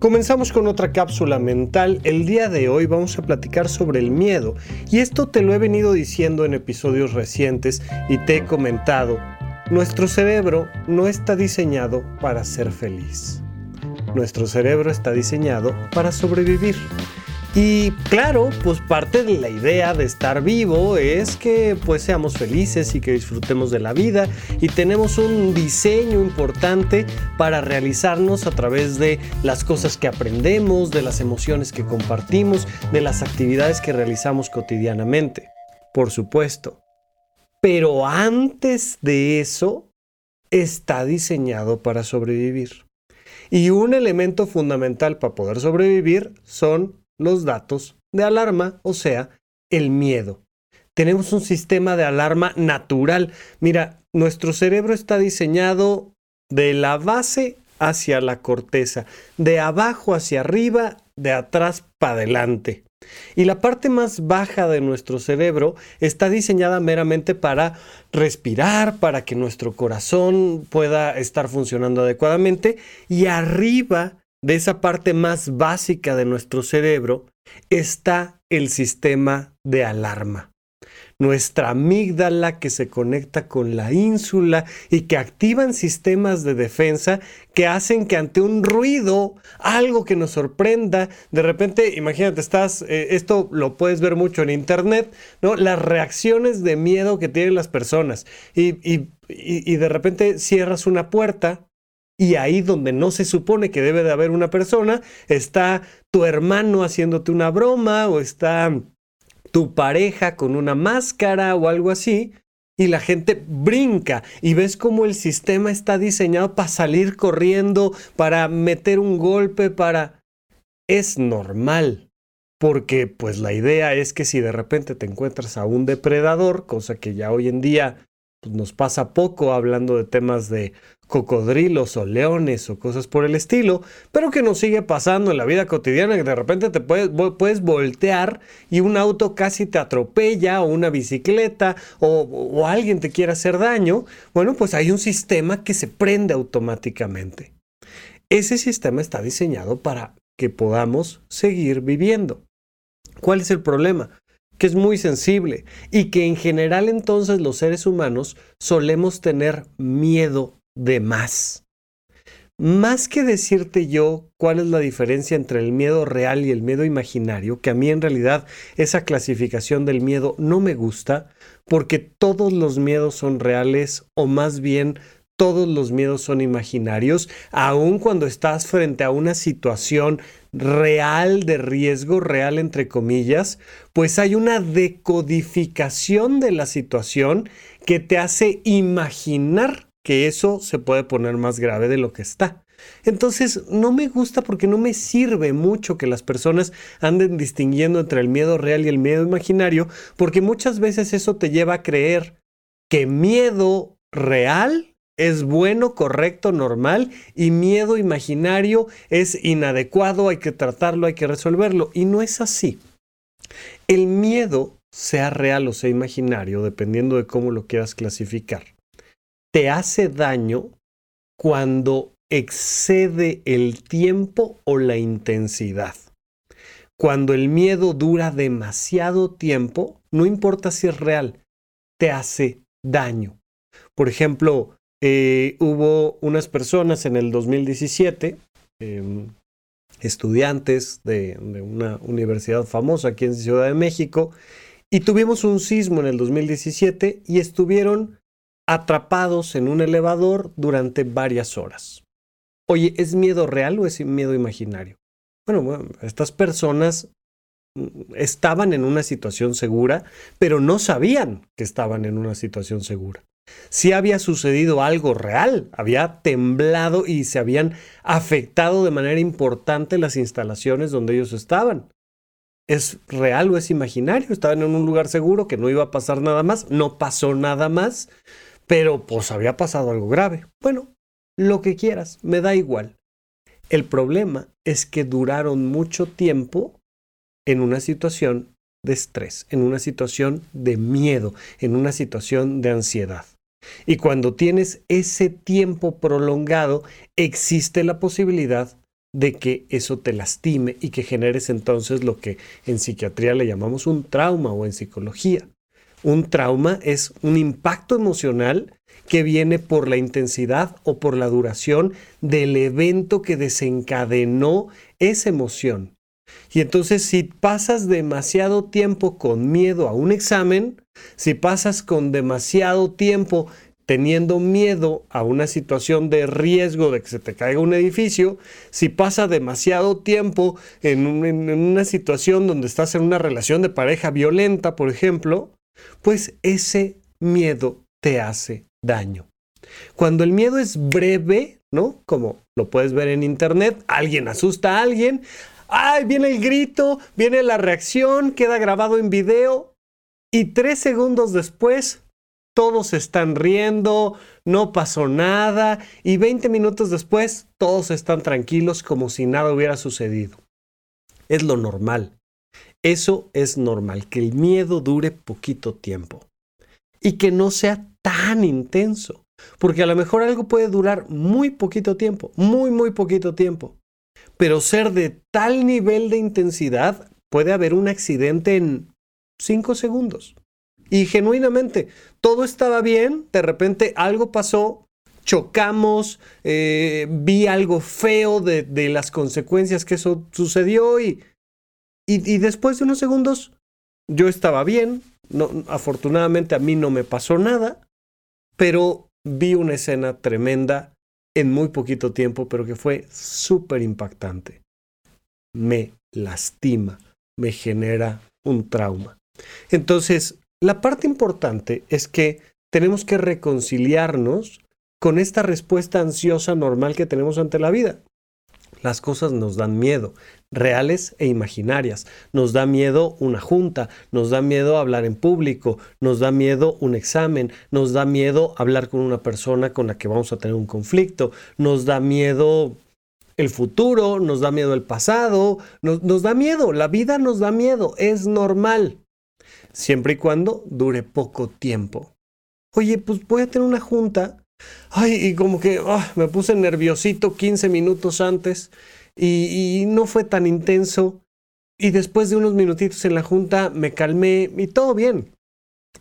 Comenzamos con otra cápsula mental. El día de hoy vamos a platicar sobre el miedo. Y esto te lo he venido diciendo en episodios recientes y te he comentado. Nuestro cerebro no está diseñado para ser feliz. Nuestro cerebro está diseñado para sobrevivir. Y claro, pues parte de la idea de estar vivo es que pues seamos felices y que disfrutemos de la vida y tenemos un diseño importante para realizarnos a través de las cosas que aprendemos, de las emociones que compartimos, de las actividades que realizamos cotidianamente. Por supuesto. Pero antes de eso, está diseñado para sobrevivir. Y un elemento fundamental para poder sobrevivir son los datos de alarma, o sea, el miedo. Tenemos un sistema de alarma natural. Mira, nuestro cerebro está diseñado de la base hacia la corteza, de abajo hacia arriba, de atrás para adelante. Y la parte más baja de nuestro cerebro está diseñada meramente para respirar, para que nuestro corazón pueda estar funcionando adecuadamente. Y arriba de esa parte más básica de nuestro cerebro está el sistema de alarma. Nuestra amígdala que se conecta con la ínsula y que activan sistemas de defensa que hacen que ante un ruido, algo que nos sorprenda, de repente, imagínate, estás, eh, esto lo puedes ver mucho en internet, ¿no? Las reacciones de miedo que tienen las personas. y de repente cierras una puerta y ahí donde no se supone que debe de haber una persona, está tu hermano haciéndote una broma o está tu pareja con una máscara o algo así. Y la gente brinca y ves cómo el sistema está diseñado para salir corriendo, para meter un golpe, para... Es normal, porque pues la idea es que si de repente te encuentras a un depredador, cosa que ya hoy en día pues, nos pasa poco hablando de temas de cocodrilos o leones o cosas por el estilo, pero que nos sigue pasando en la vida cotidiana, que de repente te puedes, puedes voltear y un auto casi te atropella o una bicicleta o, o alguien te quiere hacer daño, bueno, pues hay un sistema que se prende automáticamente. Ese sistema está diseñado para que podamos seguir viviendo. ¿Cuál es el problema? que es muy sensible y que en general entonces los seres humanos solemos tener miedo de más. Más que decirte yo cuál es la diferencia entre el miedo real y el miedo imaginario, que a mí en realidad esa clasificación del miedo no me gusta, porque todos los miedos son reales o más bien todos los miedos son imaginarios, aun cuando estás frente a una situación real de riesgo, real entre comillas, pues hay una decodificación de la situación que te hace imaginar que eso se puede poner más grave de lo que está. Entonces, no me gusta porque no me sirve mucho que las personas anden distinguiendo entre el miedo real y el miedo imaginario, porque muchas veces eso te lleva a creer que miedo real es bueno, correcto, normal y miedo imaginario es inadecuado, hay que tratarlo, hay que resolverlo. Y no es así. El miedo, sea real o sea imaginario, dependiendo de cómo lo quieras clasificar, te hace daño cuando excede el tiempo o la intensidad. Cuando el miedo dura demasiado tiempo, no importa si es real, te hace daño. Por ejemplo, eh, hubo unas personas en el 2017, em, estudiantes de, de una universidad famosa aquí en Ciudad de México, y tuvimos un sismo en el 2017 y estuvieron atrapados en un elevador durante varias horas. Oye, ¿es miedo real o es miedo imaginario? Bueno, estas personas mm, estaban en una situación segura, pero no sabían que estaban en una situación segura. Si había sucedido algo real, había temblado y se habían afectado de manera importante las instalaciones donde ellos estaban. ¿Es real o es imaginario? Estaban en un lugar seguro que no iba a pasar nada más, no pasó nada más, pero pues había pasado algo grave. Bueno, lo que quieras, me da igual. El problema es que duraron mucho tiempo en una situación de estrés, en una situación de miedo, en una situación de ansiedad. Y cuando tienes ese tiempo prolongado, existe la posibilidad de que eso te lastime y que generes entonces lo que en psiquiatría le llamamos un trauma o en psicología. Un trauma es un impacto emocional que viene por la intensidad o por la duración del evento que desencadenó esa emoción. Y entonces si pasas demasiado tiempo con miedo a un examen, si pasas con demasiado tiempo teniendo miedo a una situación de riesgo de que se te caiga un edificio, si pasa demasiado tiempo en, una situación donde estás en una relación de pareja violenta, por ejemplo, pues ese miedo te hace daño. Cuando el miedo es breve, ¿no? Como lo puedes ver en internet, alguien asusta a alguien, ¡ay! Viene el grito, viene la reacción, queda grabado en video y tres segundos después todos están riendo, no pasó nada y 20 minutos después todos están tranquilos como si nada hubiera sucedido. Es lo normal. Eso es normal, que el miedo dure poquito tiempo y que no sea tan intenso, porque a lo mejor algo puede durar muy poquito tiempo, muy, muy poquito tiempo, pero ser de tal nivel de intensidad puede haber un accidente en 5 segundos. Y genuinamente, todo estaba bien, de repente algo pasó, chocamos, eh, vi algo feo de, las consecuencias que eso sucedió y, y, después de unos segundos yo estaba bien, no, afortunadamente a mí no me pasó nada, pero vi una escena tremenda en muy poquito tiempo, pero que fue súper impactante. Me lastima, me genera un trauma. Entonces, la parte importante es que tenemos que reconciliarnos con esta respuesta ansiosa normal que tenemos ante la vida. Las cosas nos dan miedo, reales e imaginarias. Nos da miedo una junta, nos da miedo hablar en público, nos da miedo un examen, nos da miedo hablar con una persona con la que vamos a tener un conflicto, nos da miedo el futuro, nos da miedo el pasado, nos, da miedo, la vida nos da miedo, es normal siempre y cuando dure poco tiempo. Oye, pues voy a tener una junta. Ay, y como que ah, me puse nerviosito 15 minutos antes y, no fue tan intenso. Y después de unos minutitos en la junta me calmé y todo bien.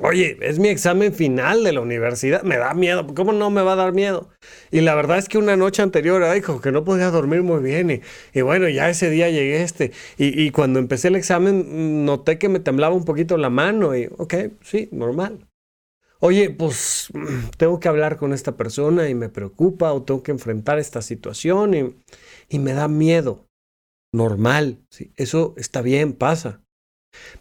Oye, es mi examen final de la universidad, me da miedo, ¿cómo no me va a dar miedo? Y la verdad es que una noche anterior, ay, como que no podía dormir muy bien y, bueno, ya ese día llegué este y, y, cuando empecé el examen noté que me temblaba un poquito la mano y, ok, sí, normal. Oye, pues tengo que hablar con esta persona y me preocupa o tengo que enfrentar esta situación y, y me da miedo. Normal, sí, eso está bien, pasa.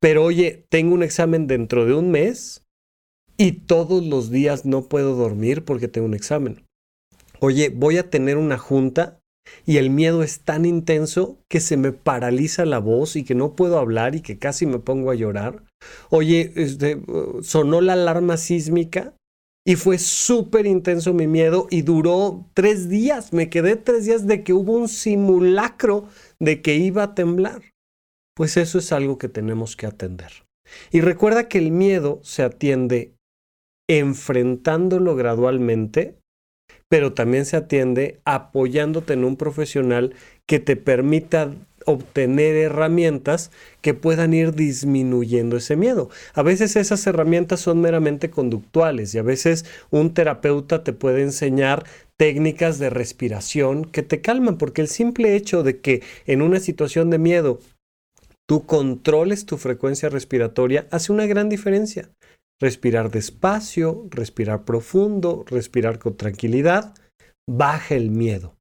Pero oye, tengo un examen dentro de un mes y todos los días no puedo dormir porque tengo un examen. Oye, voy a tener una junta y el miedo es tan intenso que se me paraliza la voz y que no puedo hablar y que casi me pongo a llorar. Oye, este, sonó la alarma sísmica y fue súper intenso mi miedo y duró tres días. Me quedé tres días de que hubo un simulacro de que iba a temblar pues eso es algo que tenemos que atender. Y recuerda que el miedo se atiende enfrentándolo gradualmente, pero también se atiende apoyándote en un profesional que te permita obtener herramientas que puedan ir disminuyendo ese miedo. A veces esas herramientas son meramente conductuales y a veces un terapeuta te puede enseñar técnicas de respiración que te calman, porque el simple hecho de que en una situación de miedo tú controles tu frecuencia respiratoria hace una gran diferencia. Respirar despacio, respirar profundo, respirar con tranquilidad, baja el miedo.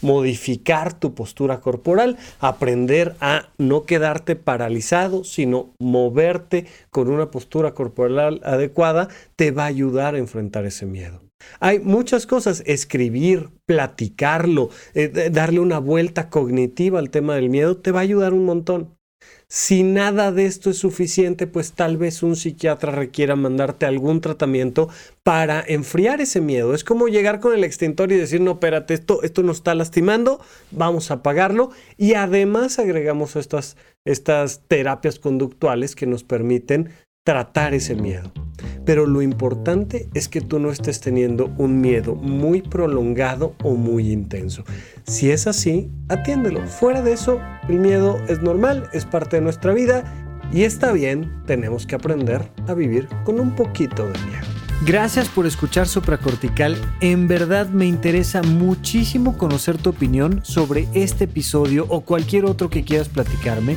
Modificar tu postura corporal, aprender a no quedarte paralizado, sino moverte con una postura corporal adecuada, te va a ayudar a enfrentar ese miedo. Hay muchas cosas, escribir, platicarlo, eh, darle una vuelta cognitiva al tema del miedo, te va a ayudar un montón. Si nada de esto es suficiente, pues tal vez un psiquiatra requiera mandarte algún tratamiento para enfriar ese miedo. Es como llegar con el extintor y decir, no, espérate, esto, esto nos está lastimando, vamos a apagarlo. Y además agregamos estas, estas terapias conductuales que nos permiten tratar ese miedo. pero lo importante es que tú no estés teniendo un miedo muy prolongado o muy intenso. Si es así, atiéndelo. Fuera de eso, el miedo es normal, es parte de nuestra vida y está bien, tenemos que aprender a vivir con un poquito de miedo. Gracias por escuchar Supracortical. En verdad me interesa muchísimo conocer tu opinión sobre este episodio o cualquier otro que quieras platicarme.